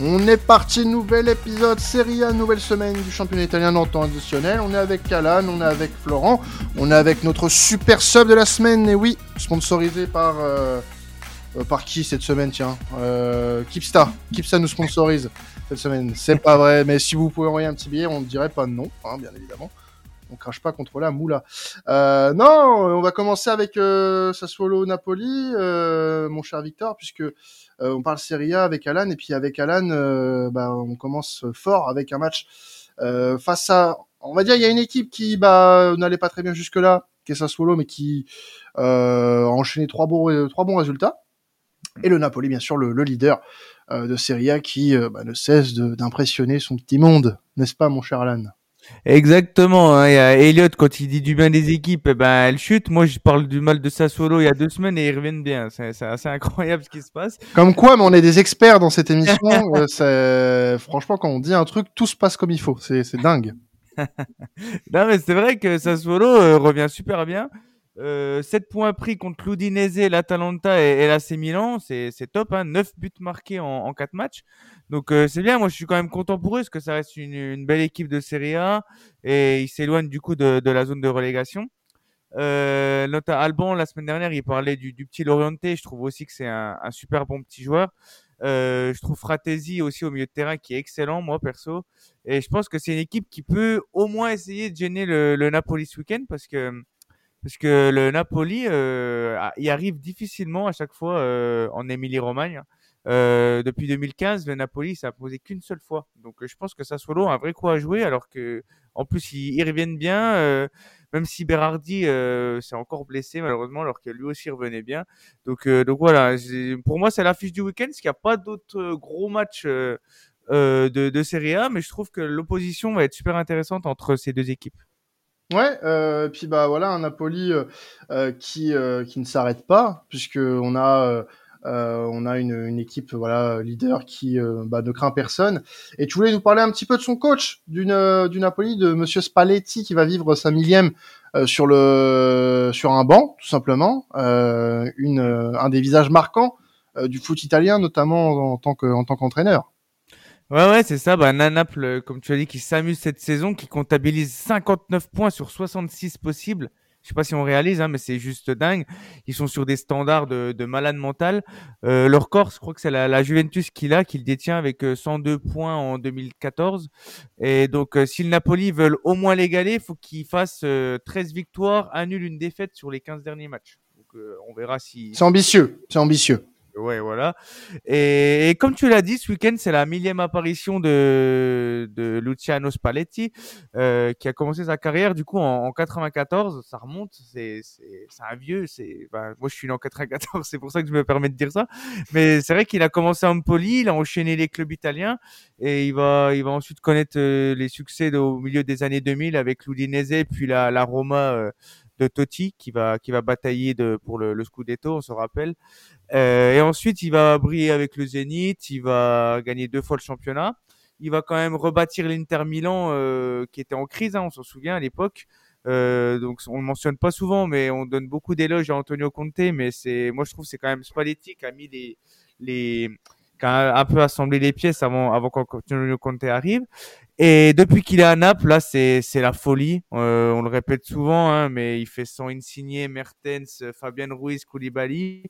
On est parti, nouvel épisode, série A, nouvelle semaine du championnat italien en temps additionnel. On est avec Alan, on est avec Florent, on est avec notre super sub de la semaine, et oui, sponsorisé par... Euh, euh, par qui cette semaine, tiens euh, Kipsta. Kipsta nous sponsorise cette semaine. C'est pas vrai, mais si vous pouvez envoyer un petit billet, on ne dirait pas non, hein, bien évidemment. On crache pas contre la moula. Euh, non, on va commencer avec euh, Sassuolo Napoli, euh, mon cher Victor, puisque on parle Serie A avec Alan, et puis avec Alan, euh, bah, on commence fort avec un match euh, face à, on va dire, il y a une équipe qui bah, n'allait pas très bien jusque là, qui est Sassuolo, mais qui a enchaîné trois bons, trois bons résultats. Et le Napoli, bien sûr, le, le leader de Serie A, qui bah, ne cesse d'impressionner son petit monde, n'est-ce pas, mon cher Alan? Exactement. Hein. Il y a Elliot, quand il dit du bien des équipes, eh ben, elle chute. Moi, je parle du mal de Sassuolo il y a deux semaines et ils reviennent bien. C'est assez incroyable ce qui se passe. Comme quoi, mais on est des experts dans cette émission. euh, franchement, quand on dit un truc, tout se passe comme il faut. C'est dingue. non, mais c'est vrai que Sassuolo euh, revient super bien. Euh, 7 points pris contre l'Udinese, l'Atalanta et, et l'AC Milan, c'est top. Hein. 9 buts marqués en, en 4 matchs. Donc euh, c'est bien, moi je suis quand même content pour eux parce que ça reste une, belle équipe de Serie A et ils s'éloignent du coup de, la zone de relégation. Euh, Nota Alban la semaine dernière il parlait du, petit Loriente, je trouve aussi que c'est un, un, super bon petit joueur. Euh, je trouve Fratesi aussi au milieu de terrain qui est excellent moi perso et je pense que c'est une équipe qui peut au moins essayer de gêner le, le Napoli ce week-end parce que parce que le Napoli euh, y arrive difficilement à chaque fois euh, en Émilie-Romagne. Euh, depuis 2015, le Napoli ça a posé qu'une seule fois. Donc euh, je pense que Sassuolo a un vrai coup à jouer, alors que en plus ils, ils reviennent bien. Euh, même si Berardi euh, s'est encore blessé malheureusement, alors que lui aussi revenait bien. Donc donc voilà, pour moi c'est l'affiche du week-end, parce qu'il n'y a pas d'autres gros matchs. de, de Serie A, mais je trouve que l'opposition va être super intéressante entre ces deux équipes. Ouais, euh, puis bah voilà un Napoli euh, qui qui ne s'arrête pas puisque on a euh, on a une, une, équipe voilà leader qui euh, bah, ne craint personne. Et tu voulais nous parler un petit peu de son coach d'une euh, du Napoli, de Monsieur Spalletti, qui va vivre sa millième euh, sur le sur un banc, tout simplement. Euh, une un des visages marquants du foot italien, notamment en tant que en tant qu'entraîneur. Ouais, ouais, c'est ça. Bah, Naples, comme tu as dit, qui s'amuse cette saison, qui comptabilise 59 points sur 66 possibles. Je sais pas si on réalise, hein, mais c'est juste dingue. Ils sont sur des standards de, de malade mental. Euh, leur corps, je crois que c'est la, Juventus qu'il a, qu'il détient avec 102 euh, points en 2014. Et donc, euh, si le Napoli veulent au moins l'égaler, il faut qu'ils fassent euh, 13 victoires, annulent une défaite sur les 15 derniers matchs. Donc, on verra si. C'est ambitieux. C'est ambitieux. Ouais, voilà. Et, et, comme tu l'as dit, ce week-end, c'est la millième apparition de, de Luciano Spalletti, euh, qui a commencé sa carrière du coup en, en 94. Ça remonte, c'est un vieux. C'est, ben, moi, je suis né en 94, c'est pour ça que je me permets de dire ça. Mais c'est vrai qu'il a commencé en Empoli, il a enchaîné les clubs italiens et il va, il va ensuite connaître euh, les succès au milieu des années 2000 avec l'Udinese puis la, la Roma. Euh, de Totti qui va qui va batailler de pour le, le Scudetto, on se rappelle. Euh, et ensuite, il va briller avec le Zénith, il va gagner deux fois le championnat. Il va quand même rebâtir l'Inter Milan euh, qui était en crise, hein, on s'en souvient à l'époque. Euh, donc on le mentionne pas souvent, mais on donne beaucoup d'éloges à Antonio Conte. Mais c'est, moi je trouve c'est quand même Spalletti qui a mis les les qui a un peu assemblé les pièces avant avant qu'Antonio Conte arrive. Et depuis qu'il est à Naples, là, c'est la folie. Euh, on le répète souvent, hein, mais il fait sans Insigne, Mertens, Fabien Ruiz, Koulibaly.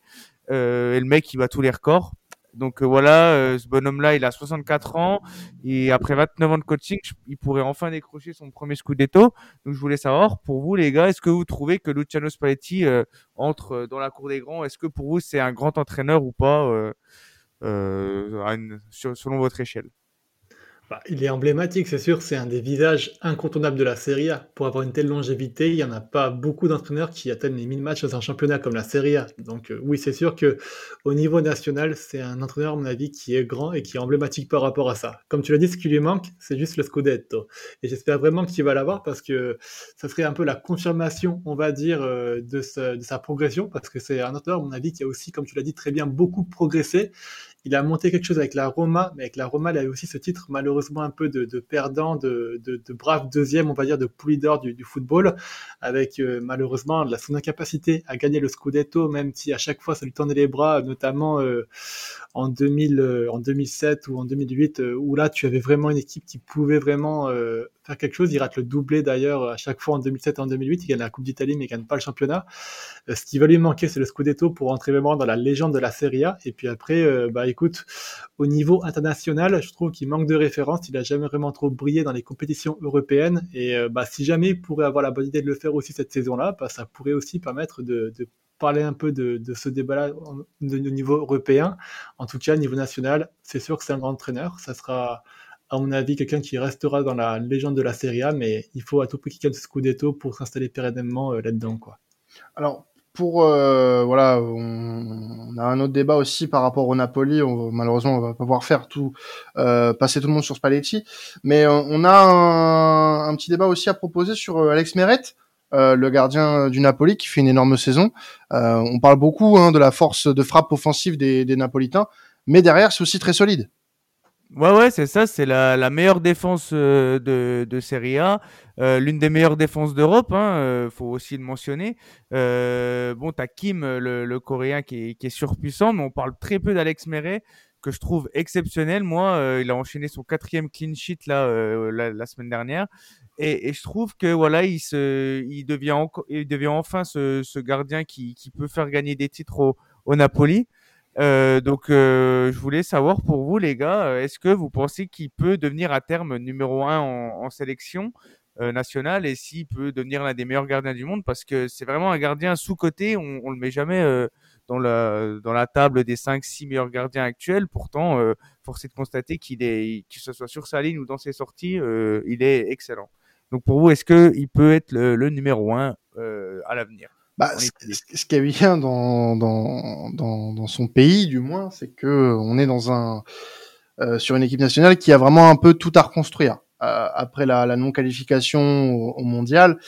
Euh, et le mec, il bat tous les records. Donc euh, voilà, euh, ce bonhomme-là, il a 64 ans et après 29 ans de coaching, il pourrait enfin décrocher son premier scudetto. Donc je voulais savoir, pour vous les gars, est-ce que vous trouvez que Luciano Spalletti euh, entre dans la cour des grands? Est-ce que pour vous c'est un grand entraîneur ou pas, une, selon votre échelle? Bah, il est emblématique, c'est sûr, c'est un des visages incontournables de la Serie A. Pour avoir une telle longévité, il n'y en a pas beaucoup d'entraîneurs qui atteignent les 1000 matchs dans un championnat comme la Serie A. Donc euh, oui, c'est sûr que au niveau national, c'est un entraîneur, à mon avis, qui est grand et qui est emblématique par rapport à ça. Comme tu l'as dit, ce qui lui manque, c'est juste le Scudetto. Et j'espère vraiment qu'il va l'avoir parce que ça serait un peu la confirmation, on va dire, euh, de, de sa progression, parce que c'est un entraîneur, à mon avis, qui a aussi, comme tu l'as dit, très bien beaucoup progressé il a monté quelque chose avec la Roma, mais avec la Roma, il a aussi ce titre malheureusement un peu de, perdant, de, de, brave deuxième, on va dire, de poulie d'or du, football, avec euh, malheureusement la, son incapacité à gagner le Scudetto, même si à chaque fois ça lui tendait les bras, notamment euh, en, 2000, euh, en 2007 ou en 2008, où là tu avais vraiment une équipe qui pouvait vraiment faire quelque chose. Il rate le doublé d'ailleurs à chaque fois en 2007 et en 2008. Il gagne la Coupe d'Italie mais il gagne pas le championnat. Euh, ce qui va lui manquer, c'est le Scudetto pour entrer vraiment dans la légende de la Serie A. Et puis après, euh, bah écoute, au niveau international, je trouve qu'il manque de référence. Il a jamais vraiment trop brillé dans les compétitions européennes. Et euh, bah si jamais il pourrait avoir la bonne idée de le faire aussi cette saison-là, bah, ça pourrait aussi permettre de, de parler un peu de, de ce débat-là au niveau européen. En tout cas, au niveau national, c'est sûr que c'est un grand entraîneur. Ça sera à mon avis, quelqu'un qui restera dans la légende de la Serie A, mais il faut à tout prix qu'il gagne ce Scudetto pour s'installer pérennement euh, là-dedans, quoi. Alors, pour euh, voilà, on, a un autre débat aussi par rapport au Napoli. Malheureusement, on va pas pouvoir faire tout euh, passer tout le monde sur Spalletti, mais on a un, petit débat aussi à proposer sur Alex Meret, le gardien du Napoli, qui fait une énorme saison. on parle beaucoup hein, de la force de frappe offensive des, des Napolitains, mais derrière, c'est aussi très solide. Ouais, ouais, c'est ça. C'est la, meilleure défense euh, de, de Serie A, euh, l'une des meilleures défenses d'Europe. Hein, euh, faut aussi le mentionner. Euh, bon, t'as Kim, le, Coréen, qui est, surpuissant, mais on parle très peu d'Alex Meret, que je trouve exceptionnel. Moi, il a enchaîné son quatrième clean sheet la, semaine dernière, et, je trouve que voilà, il devient, enfin ce, gardien qui, peut faire gagner des titres au Napoli. Euh, donc, euh, je voulais savoir pour vous, les gars, euh, est-ce que vous pensez qu'il peut devenir à terme numéro un en, sélection nationale et s'il peut devenir l'un des meilleurs gardiens du monde? Parce que c'est vraiment un gardien sous-coté, on, on le met jamais dans la table des 5-6 meilleurs gardiens actuels. Pourtant, force est de constater qu'il est, que ce soit sur sa ligne ou dans ses sorties, il est excellent. Donc, pour vous, est-ce que il peut être le, le numéro un à l'avenir? Bah, ce, qui est bien dans, dans, dans, dans, son pays, du moins, c'est que on est dans un euh, sur une équipe nationale qui a vraiment un peu tout à reconstruire euh, après la, la non-qualification au, mondial.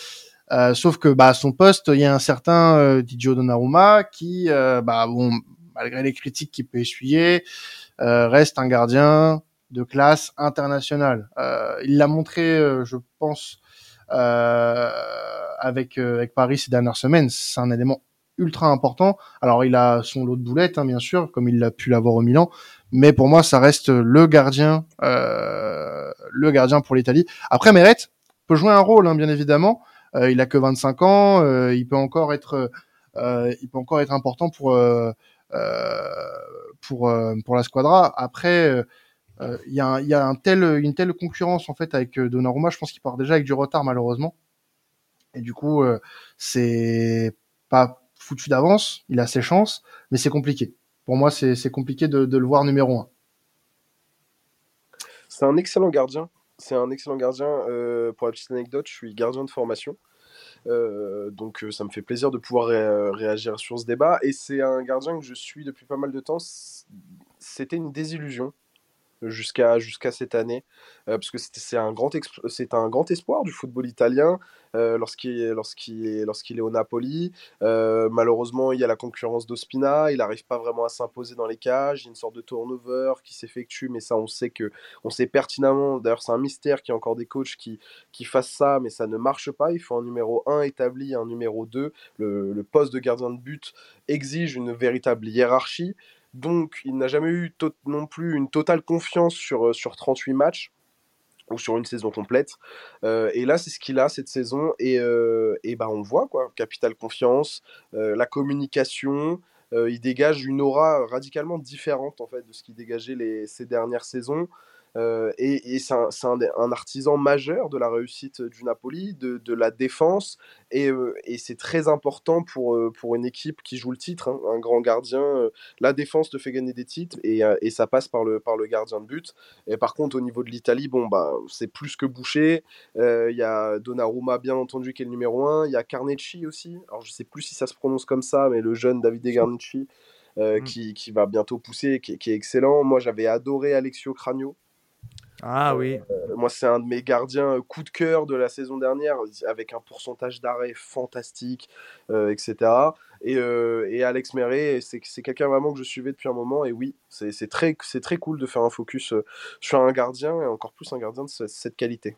Euh, sauf que bah, à son poste, il y a un certain euh, Didio Donnarumma qui, euh, bah, bon, malgré les critiques qu'il peut essuyer, euh, reste un gardien de classe internationale. il l'a montré, je pense, euh, avec euh, avec Paris ces dernières semaines. C'est un élément ultra important. Alors il a son lot de boulettes, hein, bien sûr, comme il l'a pu l'avoir au Milan, mais pour moi ça reste le gardien, euh, le gardien pour l'Italie. Après Meret peut jouer un rôle, hein, bien évidemment. Euh, il a que 25 ans, il peut encore être, il peut encore être important pour pour pour la squadra. Après il y, a, a une telle concurrence en fait avec Donnarumma, je pense qu'il part déjà avec du retard malheureusement. Et du coup, euh, c'est pas foutu d'avance. Il a ses chances, mais c'est compliqué. Pour moi, c'est compliqué de, le voir numéro un. C'est un excellent gardien. C'est un excellent gardien. Euh, pour la petite anecdote, je suis gardien de formation. Euh, donc ça me fait plaisir de pouvoir réagir sur ce débat. Et c'est un gardien que je suis depuis pas mal de temps. C'était une désillusion jusqu'à jusqu'à cette année euh, parce que c'est un grand un grand espoir du football italien euh, lorsqu'il lorsqu'il lorsqu'il est au Napoli. Euh, malheureusement il y a la concurrence d'Ospina il n'arrive pas vraiment à s'imposer dans les cages il y a une sorte de turnover qui s'effectue mais ça on sait que on sait pertinemment d'ailleurs c'est un mystère qu'il y a encore des coachs qui qui fassent ça mais ça ne marche pas. Il faut un numéro 1 établi un numéro 2 le, le poste de gardien de but exige une véritable hiérarchie donc, il n'a jamais eu non plus une totale confiance sur, euh, sur 38 matchs ou sur une saison complète. Euh, et là, c'est ce qu'il a cette saison. Et, euh, et bah, on voit, quoi. Capitale confiance, la communication. il dégage une aura radicalement différente, en fait, de ce qu'il dégageait les, ces dernières saisons. Euh, et, c'est un, artisan majeur de la réussite du Napoli, de, la défense, euh, et, c'est très important pour, euh, pour une équipe qui joue le titre, hein, un grand gardien. la défense te fait gagner des titres, et, ça passe par le, par le gardien de but. Et par contre, au niveau de l'Italie, bon, bah, c'est plus que bouché. Il y a Donnarumma, bien entendu, qui est le numéro 1. Il y a Carnecci aussi. Alors, je sais plus si ça se prononce comme ça, mais le jeune Davide Carnecci. Mm. qui, qui, va bientôt pousser, qui, qui est excellent. Moi, j'avais adoré Alexio Cragno, ah oui. Euh, moi, c'est un de mes gardiens euh, coup de cœur de la saison dernière, avec un pourcentage d'arrêt fantastique, euh, etc. Et, Alex Meret, c'est quelqu'un vraiment que je suivais depuis un moment. Et oui, c'est très, très cool de faire un focus sur un gardien et encore plus un gardien de ce- cette qualité.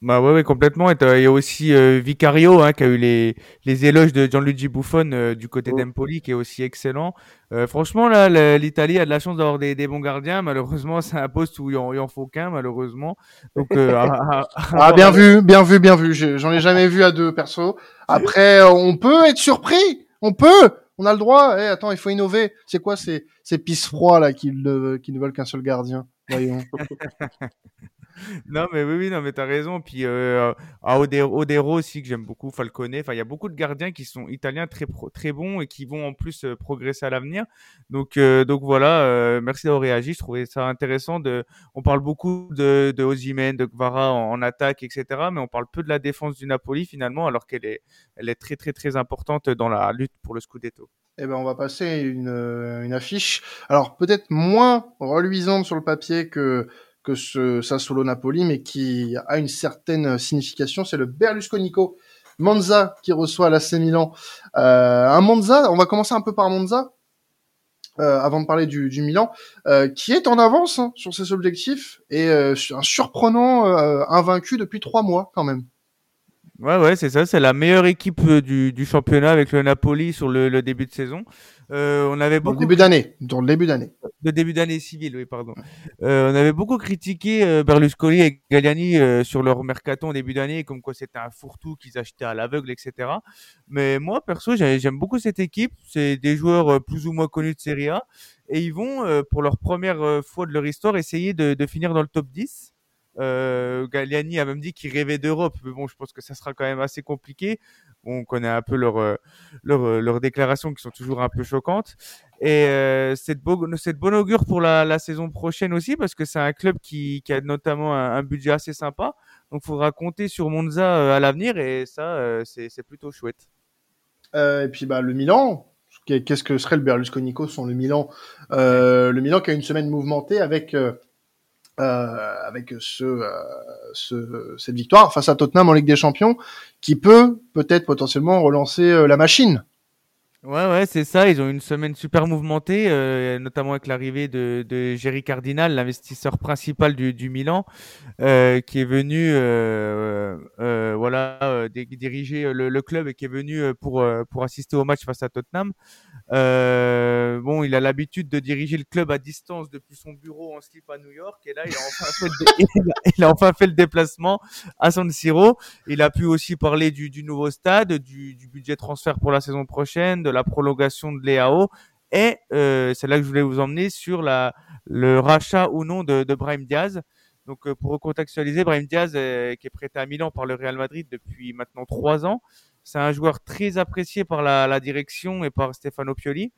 Bah ouais, ouais, complètement. Et il y a aussi euh, Vicario hein, qui a eu les, les éloges de Gianluigi Buffon euh, du côté Mm. d'Empoli, qui est aussi excellent. Euh, franchement, là, l'Italie a de la chance d'avoir des, des bons gardiens. Malheureusement, c'est un poste où il en, il en faut qu'un, malheureusement. Donc, à- à- Ah, bien vu, bien vu, bien vu. J'en ai jamais vu à deux perso. Après, on peut être surpris. On peut. On a le droit. Eh, attends, il faut innover. C'est quoi ces, ces pisse froids là qui ne, qui ne veulent qu'un seul gardien? Voyons. Non, mais oui, oui, non, mais t'as raison. Puis euh, à Odero, Odero aussi que j'aime beaucoup, Falcone. Enfin, il y a beaucoup de gardiens qui sont italiens très très bons et qui vont en plus euh, progresser à l'avenir. Donc euh, donc voilà. euh, merci d'avoir réagi. Je trouvais ça intéressant. De, on parle beaucoup de de de Kvara en, attaque, etc. Mais on parle peu de la défense du Napoli finalement, alors qu'elle est elle est très très très importante dans la lutte pour le Scudetto. Eh ben, on va passer une, une affiche. Alors, peut-être moins reluisante sur le papier que, que ce Sassuolo Napoli, mais qui a une certaine signification. C'est le Berlusconico Monza qui reçoit l'AC Milan. Euh, un Monza, on va commencer un peu par Monza. euh, avant de parler du, du Milan, euh, qui est en avance hein, sur ses objectifs et euh, un surprenant euh, invaincu depuis trois mois quand même. Ouais, ouais, c'est ça. C'est la meilleure équipe euh, du, du championnat avec le Napoli sur le, le début de saison. Euh, on avait Dans le beaucoup début d'année, dans le début d'année. de début d'année civile, oui, pardon. Euh, on avait beaucoup critiqué euh, Berlusconi et Galliani euh, sur leur mercato en début d'année, comme quoi c'était un fourre-tout qu'ils achetaient à l'aveugle, etc. Mais moi, perso, j'ai- j'aime beaucoup cette équipe. C'est des joueurs euh, plus ou moins connus de Serie A. Et ils vont, euh, pour leur première fois de leur histoire, essayer de, de finir dans le top 10. Euh, Galliani a même dit qu'il rêvait d'Europe, mais bon, je pense que ça sera quand même assez compliqué. On connaît un peu leurs euh, euh, leurs déclarations qui sont toujours un peu choquantes. Et euh, c'est de, bon augure pour la, saison prochaine aussi, parce que c'est un club qui, a notamment un, budget assez sympa. Donc, il faudra compter sur Monza euh, à l'avenir, et ça, c'est plutôt chouette. Et puis bah le Milan, qu'est-ce que serait le Berlusconico sans le Milan? Le Milan qui a une semaine mouvementée avec euh, avec euh, ce cette victoire face à Tottenham en Ligue des Champions, qui peut peut-être potentiellement relancer euh, la machine. Ouais, ouais, c'est ça. Ils ont une semaine super mouvementée, euh, notamment avec l'arrivée de, de Jerry Cardinal, l'investisseur principal du, du Milan, euh, qui est venu, euh, euh, voilà, euh, diriger le, le club et qui est venu euh, pour euh, pour assister au match face à Tottenham. Euh, bon, il a l'habitude de diriger le club à distance depuis son bureau en slip à New York, et là, il a enfin fait le, il a- enfin fait le déplacement à San Siro. Il a pu aussi parler du, du nouveau stade, du, du budget transfert pour la saison prochaine, la prolongation de l'EAO. Et euh, c'est là que je voulais vous emmener sur le rachat ou non de, de Brahim Diaz. Donc euh, pour recontextualiser, Brahim Diaz, euh, qui est prêté à Milan par le Real Madrid depuis maintenant trois ans, c'est un joueur très apprécié par la, la direction et par Stefano Pioli.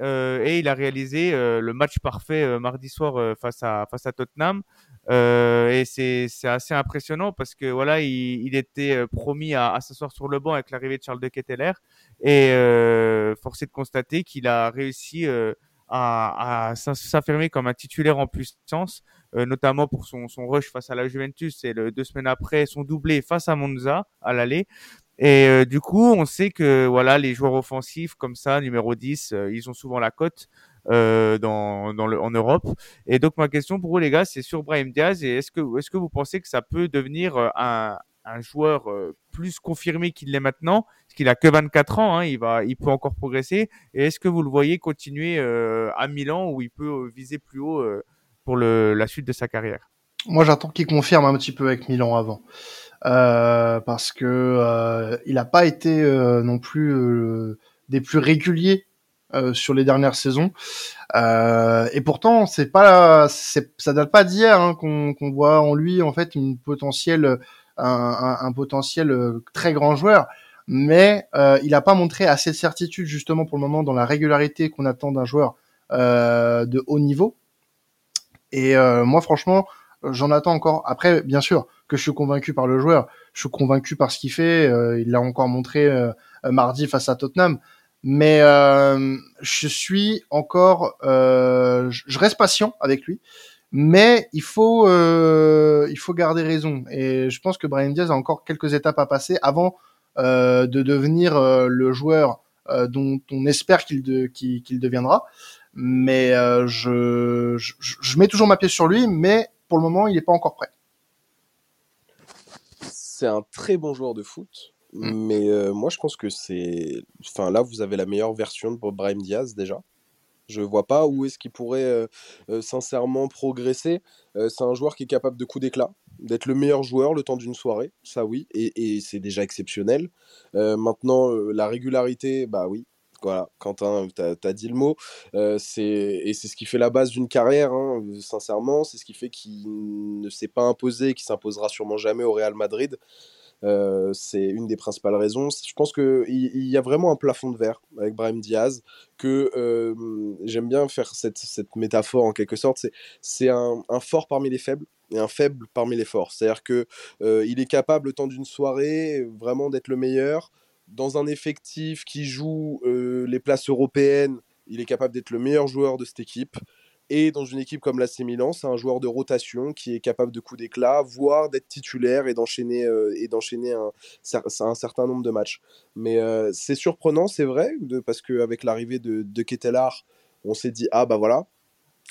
Et il a réalisé le match parfait mardi soir face à face à Tottenham. Euh, et c'est assez impressionnant parce que voilà, il, était euh, promis à, s'asseoir sur le banc avec l'arrivée de Charles de Ketteler et euh, force est de constater qu'il a réussi euh, à, à s'aff- s'affirmer comme un titulaire en puissance, euh, notamment pour son, rush face à la Juventus et deux semaines après son doublé face à Monza à l'aller. Et du coup, on sait que voilà, les joueurs offensifs comme ça, numéro 10, euh, ils ont souvent la cote euh, dans, dans le, en Europe. Et donc ma question pour vous les gars, c'est sur Brahim Diaz. Et est-ce que est-ce que vous pensez que ça peut devenir euh, un, un joueur euh, plus confirmé qu'il l'est maintenant, parce qu'il a que 24 ans, hein, il va, il peut encore progresser. Et est-ce que vous le voyez continuer euh, à Milan où il peut euh, viser plus haut euh, pour le, la suite de sa carrière? Moi, j'attends qu'il confirme un petit peu avec Milan avant. Euh, parce que il n'a pas été non plus des plus réguliers euh, sur les dernières saisons. Euh, et pourtant, c'est pas, ça date pas d'hier hein, qu'on, voit en lui en fait une potentielle, un, un, un potentiel euh, très grand joueur. Mais euh, il n'a pas montré assez de certitude justement pour le moment dans la régularité qu'on attend d'un joueur euh, de haut niveau. Et moi, franchement, j'en attends encore. Après, bien sûr, que je suis convaincu par le joueur, je suis convaincu par ce qu'il fait. Il l'a encore montré mardi face à Tottenham. Mais euh, je suis encore, euh, je reste patient avec lui. Mais il faut, euh, il faut garder raison. Et je pense que Brian Diaz a encore quelques étapes à passer avant de devenir le joueur dont on espère qu'il qu'il deviendra. Mais je, je, je mets toujours ma pièce sur lui, mais pour le moment, il n'est pas encore prêt. C'est un très bon joueur de foot, mm. mais moi je pense que c'est. Enfin là, vous avez la meilleure version de Brahim Diaz déjà. Je vois pas où est-ce qu'il pourrait euh, euh, sincèrement progresser. Euh, c'est un joueur qui est capable de coup d'éclat, d'être le meilleur joueur le temps d'une soirée, ça oui, et, c'est déjà exceptionnel. maintenant, la régularité, bah oui, voilà, Quentin, tu as, dit le mot. c'est et c'est ce qui fait la base d'une carrière, hein, sincèrement. C'est ce qui fait qu'il ne s'est pas imposé et qu'il s'imposera sûrement jamais au Real Madrid. Euh, c'est une des principales raisons. Je pense qu'il il y a vraiment un plafond de verre avec Brahim Diaz, que euh, j'aime bien faire cette, cette, métaphore en quelque sorte. C'est un, un, fort parmi les faibles et un faible parmi les forts. C'est-à-dire qu'il euh, il est capable, le temps d'une soirée, vraiment d'être le meilleur. Dans un effectif qui joue les places européennes, il est capable d'être le meilleur joueur de cette équipe. Et dans une équipe comme l'AC Milan, c'est un joueur de rotation qui est capable de coup d'éclat, voire d'être titulaire et d'enchaîner euh, un, certain nombre de matchs. Mais euh, c'est surprenant, c'est vrai, parce qu'avec l'arrivée de, de Ketelar, on s'est dit ah bah voilà,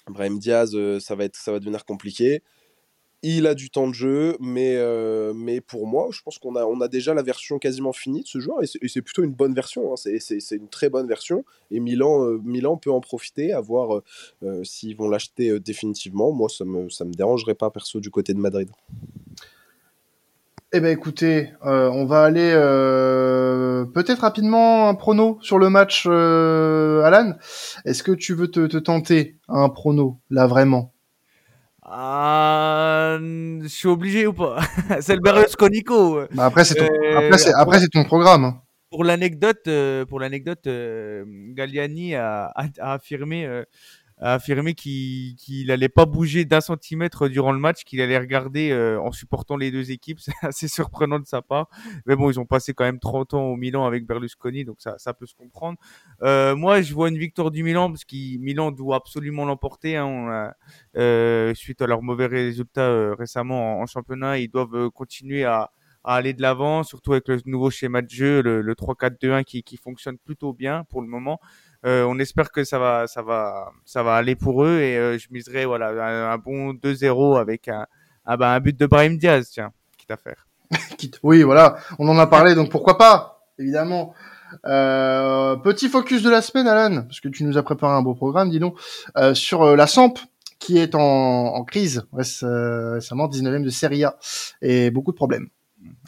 Brahim Diaz, euh, ça va devenir compliqué. Il a du temps de jeu, mais, euh, pour moi, je pense qu'on a, déjà la version quasiment finie de ce joueur, et c'est plutôt une bonne version, hein. c'est une très bonne version, et Milan, euh, peut en profiter, à voir euh, s'ils vont l'acheter définitivement. Moi, ça me, me dérangerait pas, perso, du côté de Madrid. Eh ben écoutez, on va aller peut-être rapidement un prono sur le match, Alan. Est-ce que tu veux te, te tenter un prono, là, vraiment? Ah, je suis obligé ou pas? C'est le Berlusconico. Bah après, c'est ton... Euh, après, c'est ton programme. Hein. Pour l'anecdote, euh, pour l'anecdote, Galliani a affirmé a affirmé qu'il qu'il allait pas bouger d'un centimètre durant le match, qu'il allait regarder euh, en supportant les deux équipes. C'est assez surprenant de sa part. Mais bon, ils ont passé quand même 30 ans au Milan avec Berlusconi, donc ça, peut se comprendre. Euh, moi, je vois une victoire du Milan parce que Milan doit absolument l'emporter. Hein, euh, suite à leurs mauvais résultats récemment en, championnat, ils doivent continuer à, à aller de l'avant, surtout avec le nouveau schéma de jeu, le, le 3-4-2-1 qui, qui fonctionne plutôt bien pour le moment. Euh, on espère que ça va, ça va, ça va aller pour eux et euh, je miserai voilà un, bon 2-0 avec un, ah bah, un but de Brahim Diaz, tiens, quitte à faire. oui, voilà, on en a parlé, donc pourquoi pas, évidemment. Euh, petit focus de la semaine, Alan, parce que tu nous as préparé un beau programme, dis donc, euh, sur la Samp qui est en, en crise récemment, 19e de Serie A et beaucoup de problèmes.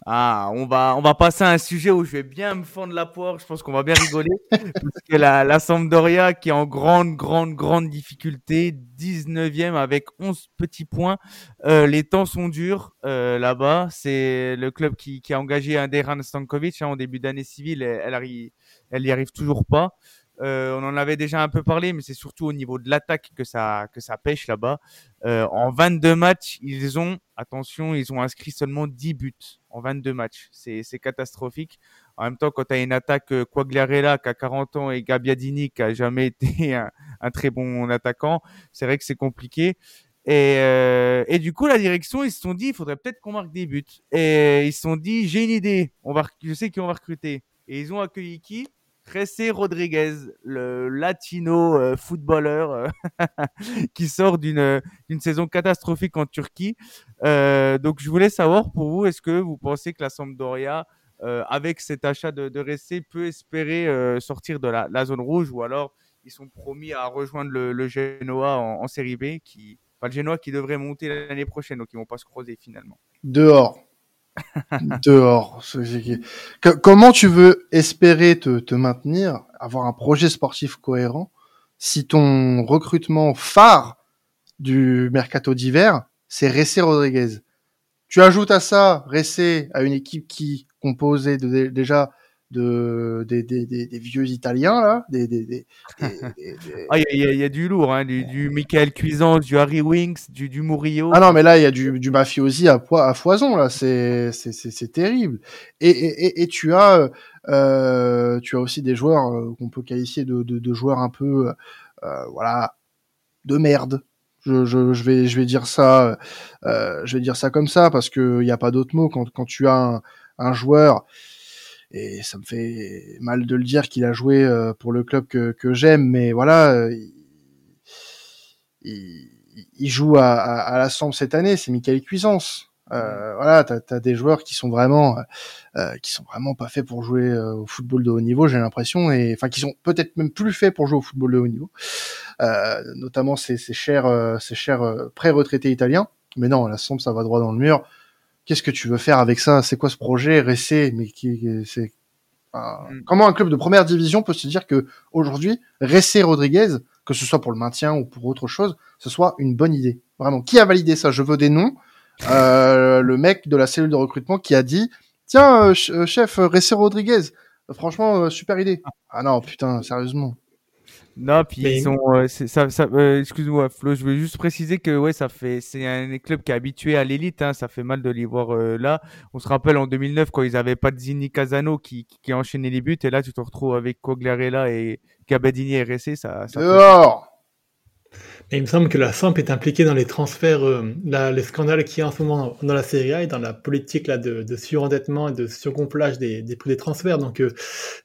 Ah, on va, on va passer à un sujet où je vais bien me fendre la poire. Je pense qu'on va bien rigoler. parce que la, la Sampdoria qui est en grande, grande, grande difficulté, 19e avec 11 petits points. Euh, les temps sont durs euh, là-bas. C'est le club qui, qui a engagé un Dejan Stankovic hein, en début d'année civile. Elle, elle, arrive, elle y arrive toujours pas. Euh, on en avait déjà un peu parlé, mais c'est surtout au niveau de l'attaque que ça pêche là-bas. Euh, en 22 matchs, ils ont attention, ils ont inscrit seulement 10 buts en 22 matchs. C'est catastrophique. En même temps, quand tu as une attaque euh, Quagliarella qui a 40 ans et Gabbiadini qui a jamais été un, un très bon attaquant, c'est vrai que c'est compliqué. Et, euh, et du coup, la direction, ils se sont dit, il faudrait peut-être qu'on marque des buts. Et ils se sont dit, j'ai une idée, on va, je sais qui on va recruter. Et ils ont accueilli qui? Jesse Rodriguez, le latino euh, footballeur euh, qui sort d'une d'une saison catastrophique en Turquie. Euh, donc je voulais savoir pour vous, est-ce que vous pensez que la Sampdoria, avec cet achat de, de peut espérer sortir de la, zone rouge ou alors ils sont promis à rejoindre le, le Genoa en, en, série B, enfin, le Genoa qui devrait monter l'année prochaine, donc ils vont pas se croiser finalement? Dehors. Dehors. comment tu veux espérer te, te, maintenir, avoir un projet sportif cohérent, si ton recrutement phare du mercato d'hiver, c'est Ressé Rodriguez? Tu ajoutes à ça Ressé à une équipe qui composait de, déjà de des, des, des, vieux Italiens là, des, des, ah il y, y, a du lourd, hein, du, du Michael Cuisance, du Harry Winks, du, du Murillo. Ah non mais là il y a du, du mafiosi à, à foison là, c'est c'est terrible. Et, et, et, tu as euh, tu as aussi des joueurs euh, qu'on peut qualifier de, de, de, joueurs un peu euh, voilà de merde. Je, je, je, vais je vais dire ça euh, je vais dire ça comme ça parce que il y a pas d'autre mot quand quand tu as un, un joueur et ça me fait mal de le dire qu'il a joué pour le club que, que j'aime, mais voilà, il, il, joue à, à, à la Sambre cette année, c'est Michael Cuisance. Euh, voilà, t'as as des joueurs qui sont vraiment, euh, qui sont vraiment pas faits pour jouer euh, au football de haut niveau, j'ai l'impression, et enfin qui sont peut-être même plus faits pour jouer au football de haut niveau, euh, notamment ces, ces chers, euh, ces chers pré-retraités italiens. Mais non, la sombre, ça va droit dans le mur. Qu'est-ce que tu veux faire avec ça? C'est quoi ce projet? Ressé, mais qui, c'est mm. comment un club de première division peut se dire que aujourd'hui, Ressé Rodriguez, que ce soit pour le maintien ou pour autre chose, ce soit une bonne idée? Vraiment, qui a validé ça? Je veux des noms. Euh, le mec de la cellule de recrutement qui a dit Tiens, euh, euh, chef, Ressé Rodriguez, franchement, super idée. Ah non, putain, sérieusement. Non, puis ils ont, ça, ça excuse-moi, Flo, je veux juste préciser que ouais, ça fait, c'est un club qui est habitué à l'élite, hein, ça fait mal de les voir là. On se rappelle en 2009 quand ils avaient pas de Zini Casano qui, qui, qui enchaînait les buts, et là tu te retrouves avec Cogliarella et Gabadini et Ressé, ça. ça Dehors il me semble que la SAMP est impliquée dans les transferts, euh, les scandales qu'il y a en ce moment dans, la Série A et dans la politique là, de, de surendettement et de surgonflage des, des prix des transferts. Donc euh,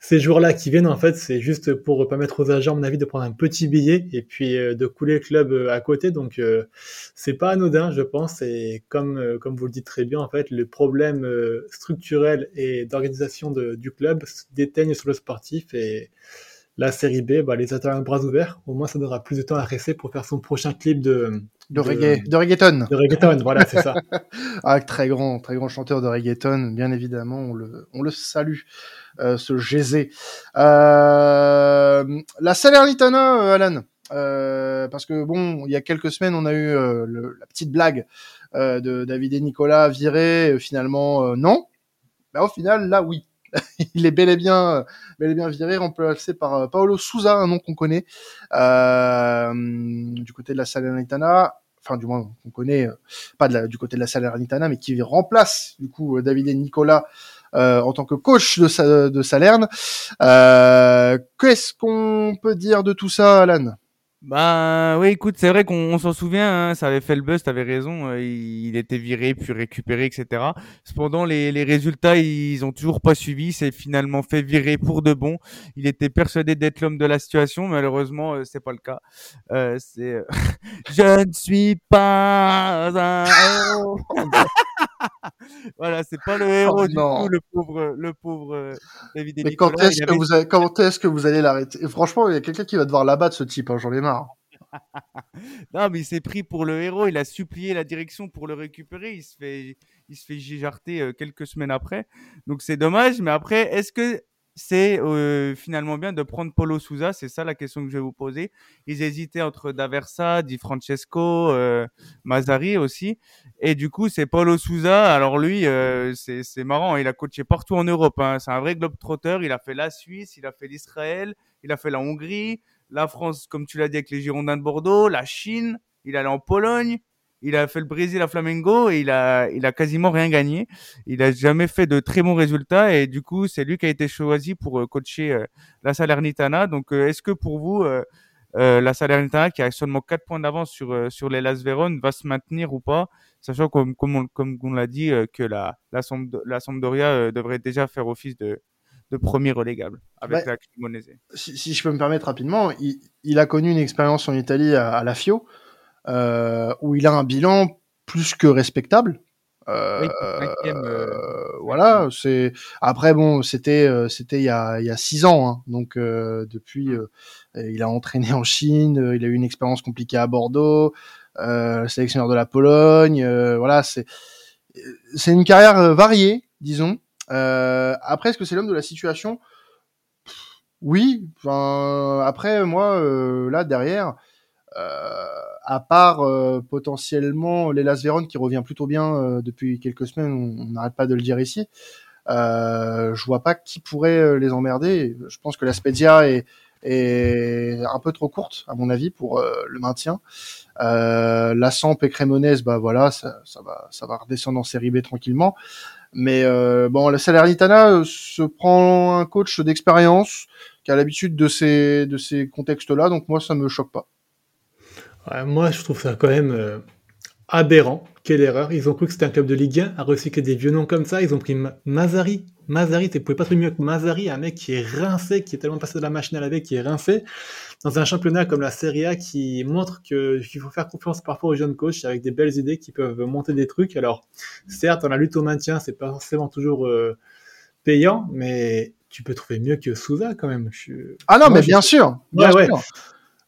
ces jours-là qui viennent, en fait, c'est juste pour permettre aux agents, mon avis, de prendre un petit billet et puis euh, de couler le club à côté. Donc c'est pas anodin, je pense. Et comme, comme vous le dites très bien, en fait, le problème structurel et d'organisation du club déteigne sur le sportif et la série B, bah, les attend à bras ouverts. Au moins, ça donnera plus de temps à rester pour faire son prochain clip de. De, reggae, de reggaeton. De reggaeton, voilà, c'est ça. ah, très grand, très grand chanteur de reggaeton, bien évidemment, on le, on le salue, euh, ce Gézé. Euh, la Salernitana, euh, Alan, euh, parce que bon, il y a quelques semaines, on a eu euh, le, la petite blague euh, de David et Nicolas viré, finalement, non. Mais au final, là, oui. il est bel et bien, bel et bien viré, remplacé par euh, Paolo Souza, un nom qu'on connaît euh, du côté de la Salernitana. Enfin, du moins, qu'on connaît, euh, pas du côté de la Salernitana, mais qui remplace du coup David et Nicolas en tant que coach de, de Salerne. Euh, Qu'est-ce qu'on peut dire de tout ça, Alan? Bah oui, écoute, c'est vrai qu'on s'en souvient, hein, ça avait fait le buzz, t'avais raison, euh, il, était viré puis récupéré, etc. Cependant, les, les résultats, ils ont toujours pas suivi, c'est finalement fait virer pour de bon. Il était persuadé d'être l'homme de la situation, malheureusement, euh, c'est pas le cas. Euh, c'est, je ne suis pas un. voilà, c'est pas le héros oh, du tout, le pauvre, le pauvre David Mais quand est-ce que, vous allez, quand est-ce que vous allez l'arrêter? Franchement, il y a quelqu'un qui va devoir l'abattre, ce type, hein, j'en ai marre. non, mais il s'est pris pour le héros. Il a supplié la direction pour le récupérer. Il se fait, il se fait gijarter quelques semaines après. Donc c'est dommage. Mais après, est-ce que c'est euh, finalement bien de prendre Polo Souza C'est ça la question que je vais vous poser. Ils hésitaient entre D'Aversa, Di Francesco, euh, Mazzari aussi. Et du coup, c'est Polo Souza. Alors lui, euh, c'est marrant. Il a coaché partout en Europe. Hein. C'est un vrai globe-trotteur. Il a fait la Suisse, il a fait l'Israël, il a fait la Hongrie, la France, comme tu l'as dit, avec les Girondins de Bordeaux, la Chine. Il allé en Pologne il a fait le Brésil à Flamengo et il a, il a quasiment rien gagné. Il a jamais fait de très bons résultats et du coup, c'est lui qui a été choisi pour euh, coacher euh, la Salernitana. Donc, euh, est-ce que pour vous, la Salernitana, qui a seulement 4 points d'avance sur, sur les Las Véron, va se maintenir ou pas, sachant comme, comme on, comme on l'a dit, que la, la, la Sampdoria devrait déjà faire office de, de premier relégable avec la Cremonese. Si, si, je peux me permettre rapidement, il, il a connu une expérience en Italie à, à la Fio où il a un bilan plus que respectable. Euh, euh, voilà, c'est après bon, c'était c'était il y a il y a six ans, hein, donc depuis il a entraîné en Chine, il a eu une expérience compliquée à Bordeaux, sélectionneur de la Pologne, voilà, c'est c'est une carrière variée, disons. après, est-ce que c'est l'homme de la situation? Oui. Enfin, après moi, là derrière, euh, à part euh, potentiellement l'Elas Véron qui revient plutôt bien euh, depuis quelques semaines, on n'arrête pas de le dire ici. Euh, je vois pas qui pourrait les emmerder. Je pense que la Spezia est, est un peu trop courte à mon avis pour le maintien. la Samp et Cremonese, bah voilà, ça, ça, va, ça va redescendre en série B tranquillement. Mais bon, la Salernitana se prend un coach d'expérience qui a l'habitude de ces de ces contextes-là, donc moi ça me choque pas moi, je trouve ça quand même euh, aberrant. Quelle erreur. Ils ont cru que c'était un club de Ligue 1 à recycler des vieux noms comme ça. Ils ont pris Mazari. Mazari, tu pouvais pas trouver mieux que Mazari, un mec qui est rincé, qui est tellement passé de la machine à laver, qui est rincé, dans un championnat comme la Serie A qui montre qu'il faut faire confiance parfois aux jeunes coachs avec des belles idées qui peuvent monter des trucs. Alors, certes, dans la lutte au maintien, c'est pas forcément toujours euh, payant, mais tu peux trouver mieux que Souza quand même. Ah non, mais bien sûr. Bien sûr.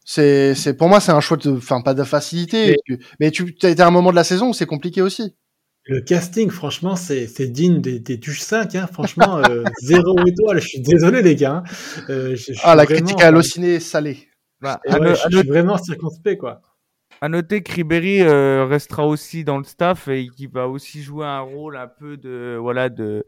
C'est, c'est pour moi, c'est un choix de, enfin pas de facilité, mais, tu as été à un moment de la saison où c'est compliqué aussi. Le casting, franchement, c'est, c'est digne des, des 5, hein. franchement, euh, zéro étoile. Je suis désolé les gars. Hein. Euh, ah la critique à halluciné salée. Bah, je, suis vraiment circonspect quoi. À noter que Ribéry euh, restera aussi dans le staff et qui va aussi jouer un rôle un peu de voilà de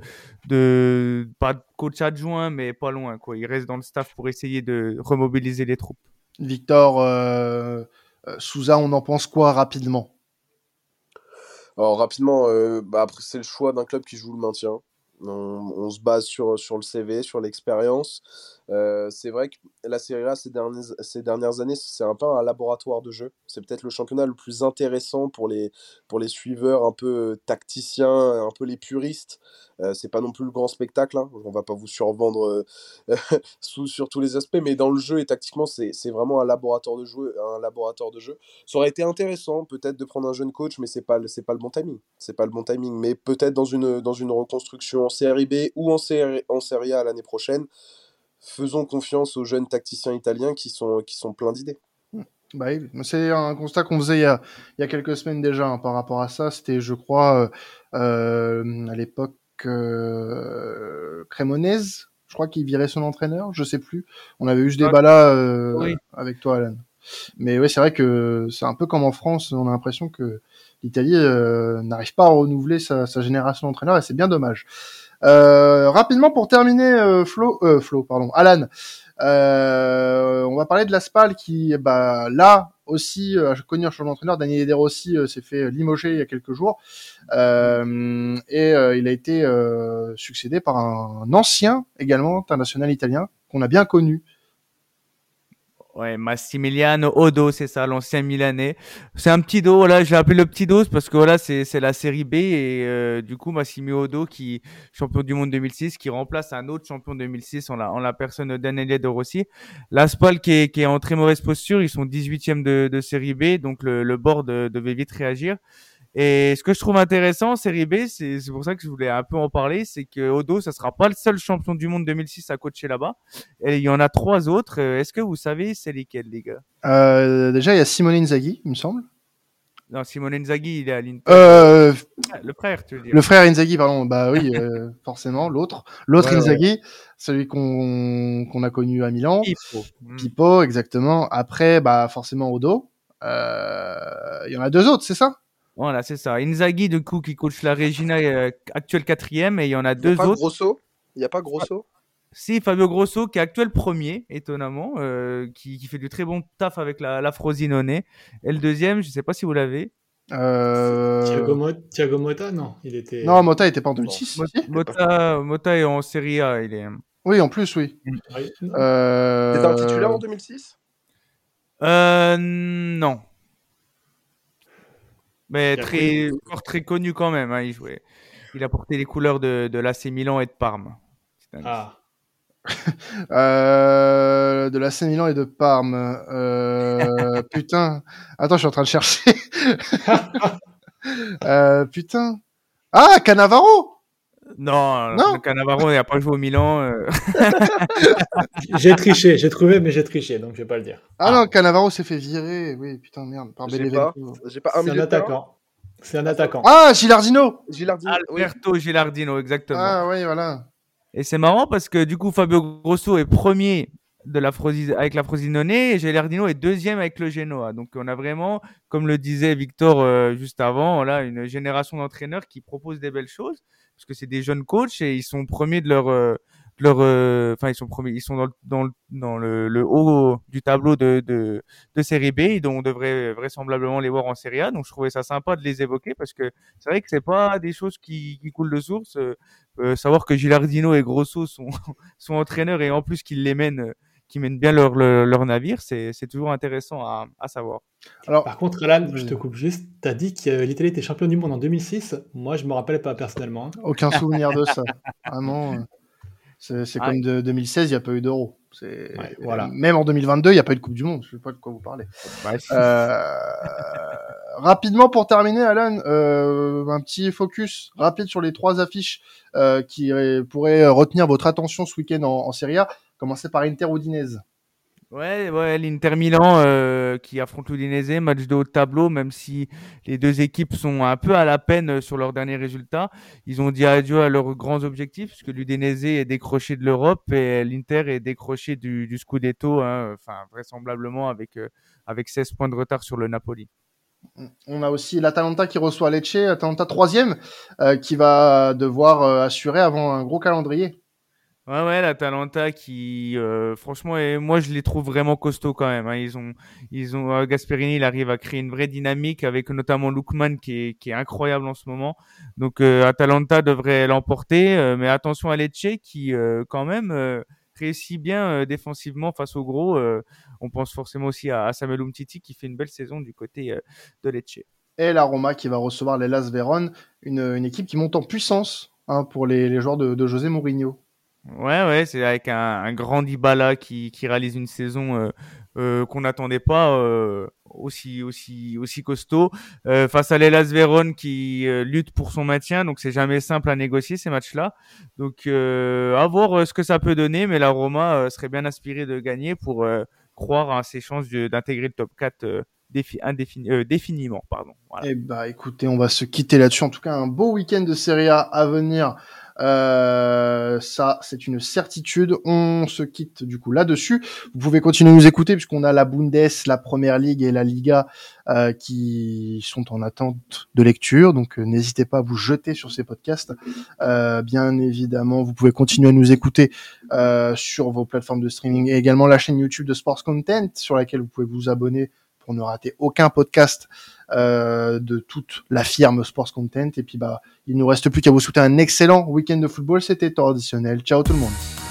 de pas de coach adjoint mais pas loin quoi. Il reste dans le staff pour essayer de remobiliser les troupes. Victor euh, euh, Souza, on en pense quoi rapidement? Alors rapidement, euh, bah, après c'est le choix d'un club qui joue le maintien. On, se base sur, sur le CV, sur l'expérience. Euh, c'est vrai que la Serie A ces dernières, ces dernières années, c'est un peu un laboratoire de jeu. C'est peut-être le championnat le plus intéressant pour les, pour les suiveurs un peu tacticiens, un peu les puristes. Euh, c'est pas non plus le grand spectacle, hein. on va pas vous survendre euh, sur tous les aspects, mais dans le jeu et tactiquement, c'est vraiment un laboratoire de jeu. Un laboratoire de jeu. Ça aurait été intéressant peut-être de prendre un jeune coach, mais c'est pas pas le bon timing. C'est pas le bon timing, mais peut-être dans une dans une reconstruction en Série B ou en Série en Serie A l'année prochaine faisons confiance aux jeunes tacticiens italiens qui sont, qui sont pleins d'idées. Bah c'est un constat qu'on faisait il y, a, il y, a, quelques semaines déjà hein, par rapport à ça. C'était, je crois, euh, euh à l'époque euh, Crémonaise, je crois qu'il virait son entraîneur, je sais plus. On avait eu ce débat-là euh, avec toi, Alan. Mais oui, c'est vrai que c'est un peu comme en France, on a l'impression que l'Italie euh, n'arrive pas à renouveler sa, sa génération d'entraîneurs et c'est bien dommage. Euh, rapidement pour terminer, euh, Flo, euh, Flo, pardon, Alan. On va parler de la Spal qui, bah, là aussi, a connu un changement d'entraîneur. Daniel De Rossi s'est fait limoger il y a quelques jours et il a été succédé par un ancien également international italien qu'on a bien connu, Ouais, Massimiliano Odo, c'est ça, l'ancien Milanais. C'est un petit dos, là, j'ai appelé le petit dos parce que voilà, c'est c'est la série B et euh, du coup Massimiliano Odo qui champion du monde 2006 qui remplace un autre champion 2006 en la en la personne Daniele De Rossi. L'Aspal qui est qui est en très mauvaise posture, ils sont 18e de de série B donc le le board devait vite réagir. Et ce que je trouve intéressant, série B, c'est pour ça que je voulais un peu en parler, c'est que Odo, ça sera pas le seul champion du monde 2006 à coacher là-bas. Et il y en a trois autres. Euh, est-ce que vous savez c'est lesquels, les gars? Euh, Déjà, il y a Simone Inzaghi, il me semble. Non, Simone Inzaghi, il est à l'Inter. Euh... Le frère, tu veux dire. Le frère Inzaghi, pardon. Bah oui, euh, forcément, l'autre. L'autre Inzaghi, celui qu'on qu'on a connu à Milan. Pipo. Pipo, exactement. Après, bah forcément Odo. Il y en a deux autres, c'est ça? Voilà, c'est ça. Inzaghi, du coup, qui coach la Regina, euh, actuel quatrième, et il y en a deux pas autres. Grosso Il n'y a pas Grosso Si, Fabio Grosso, qui est actuel premier, étonnamment, euh, qui, qui, fait du très bon taf avec la, la Frosinone. Et le deuxième, je ne sais pas si vous l'avez. Euh... Thiago, Motta, non il était... Non, Motta n'était pas en 2006. Motta, Motta est en Serie A. Il est... Oui, en plus, oui. Euh... C'était un titulaire en 2006 euh, Non. Mais très, très connu quand même. Hein, il, jouait. il a porté les couleurs de, de l'AC Milan et de Parme. Ah. euh, de l'AC Milan et de Parme. Euh, putain. Attends, je suis en train de chercher. euh, putain. Ah, Canavaro non, non. Cannavaro n'a pas joué au Milan. Euh. j'ai triché, j'ai trouvé, mais j'ai triché, donc je vais pas le dire. Ah, non, Cannavaro s'est fait virer. Oui, putain, merde. Par J'ai pas, pas un C'est un attaquant. C'est un attaquant. Ah, Gilardino Gilardino. Alberto Gilardino, exactement. Ah, oui, voilà. Et c'est marrant parce que du coup, Fabio Grosso est premier de la avec la Frosinone et Gilardino est deuxième avec le Genoa. Donc on a vraiment, comme le disait Victor euh, juste avant, là une génération d'entraîneurs qui proposent des belles choses parce que c'est des jeunes coachs et ils sont premiers de leur euh, leur euh, enfin ils sont premiers ils sont dans le, dans le, dans le, haut du tableau de, de, de série B dont on devrait vraisemblablement les voir en série A. Donc je trouvais ça sympa de les évoquer parce que c'est vrai que c'est pas des choses qui, qui coulent de source. Euh, savoir que Gilardino et Grosso sont sont entraîneurs et en plus qu'ils les mènent qui mènent bien leur, leur, navire. C'est toujours intéressant à, à savoir. Alors, Par contre, Alan, je te coupe juste. Tu as dit que l'Italie était champion du monde en 2006. Moi, je me rappelle pas personnellement. Hein. Aucun souvenir de ça. Vraiment. C'est comme de 2016, il n'y a pas eu d'euro. voilà. Même en 2022, il n'y a pas eu de Coupe du Monde. Je ne sais pas de quoi vous parlez. euh, rapidement pour terminer, Alan, euh, un petit focus rapide sur les trois affiches euh, qui pourraient retenir votre attention ce week-end en, en Serie A. Commencez par Inter Udinese. Ouais, ouais, l'Inter Milan euh, qui affronte l'Udinese, match de haut de tableau, même si les deux équipes sont un peu à la peine sur leurs derniers résultats. Ils ont dit adieu à leurs grands objectifs, puisque l'Udinese est décroché de l'Europe et l'Inter est décroché du, du Scudetto, hein, enfin vraisemblablement avec, avec 16 points de retard sur le Napoli. On a aussi l'Atalanta qui reçoit Lecce, Atalanta troisième, euh, qui va devoir euh, assurer avant un gros calendrier. Ouais, ouais, l'Atalanta qui, euh, franchement, et moi je les trouve vraiment costauds quand même. Hein. Ils ont, ils ont, Gasperini, il arrive à créer une vraie dynamique avec notamment Lukman qui est, qui est incroyable en ce moment. Donc Atalanta devrait l'emporter, mais attention à Lecce qui, quand même réussit bien euh, défensivement face au gros. Euh, on pense forcément aussi à, Samuel Umtiti qui fait une belle saison du côté euh, de Lecce. Et la Roma qui va recevoir les Las Véron, une, équipe qui monte en puissance hein, pour les, joueurs de, José Mourinho. Ouais, ouais, c'est avec un, grand Dybala qui, qui réalise une saison euh, qu'on n'attendait pas euh, aussi aussi aussi costaud. Euh, face à l'Elas Vérone qui lutte pour son maintien donc c'est jamais simple à négocier ces matchs-là. Donc à voir ce que ça peut donner mais la Roma serait bien inspirée de gagner pour croire à ses chances d'intégrer le top 4 définiment pardon. Voilà. Eh bah écoutez on va se quitter là-dessus. En tout cas un beau week-end de Serie A à venir euh, ça, c'est une certitude. On se quitte du coup là-dessus. Vous pouvez continuer à nous écouter puisqu'on a la Bundes, la Première Ligue et la Liga euh, qui sont en attente de lecture. Donc euh, n'hésitez pas à vous jeter sur ces podcasts. Bien évidemment, vous pouvez continuer à nous écouter sur vos plateformes de streaming et également la chaîne YouTube de Sports Content sur laquelle vous pouvez vous abonner pour ne rater aucun podcast euh, de toute la firme Sports Content. Et puis bah, il nous reste plus qu'à vous souhaiter un excellent week-end de football. C'était traditionnel. Ciao tout le monde.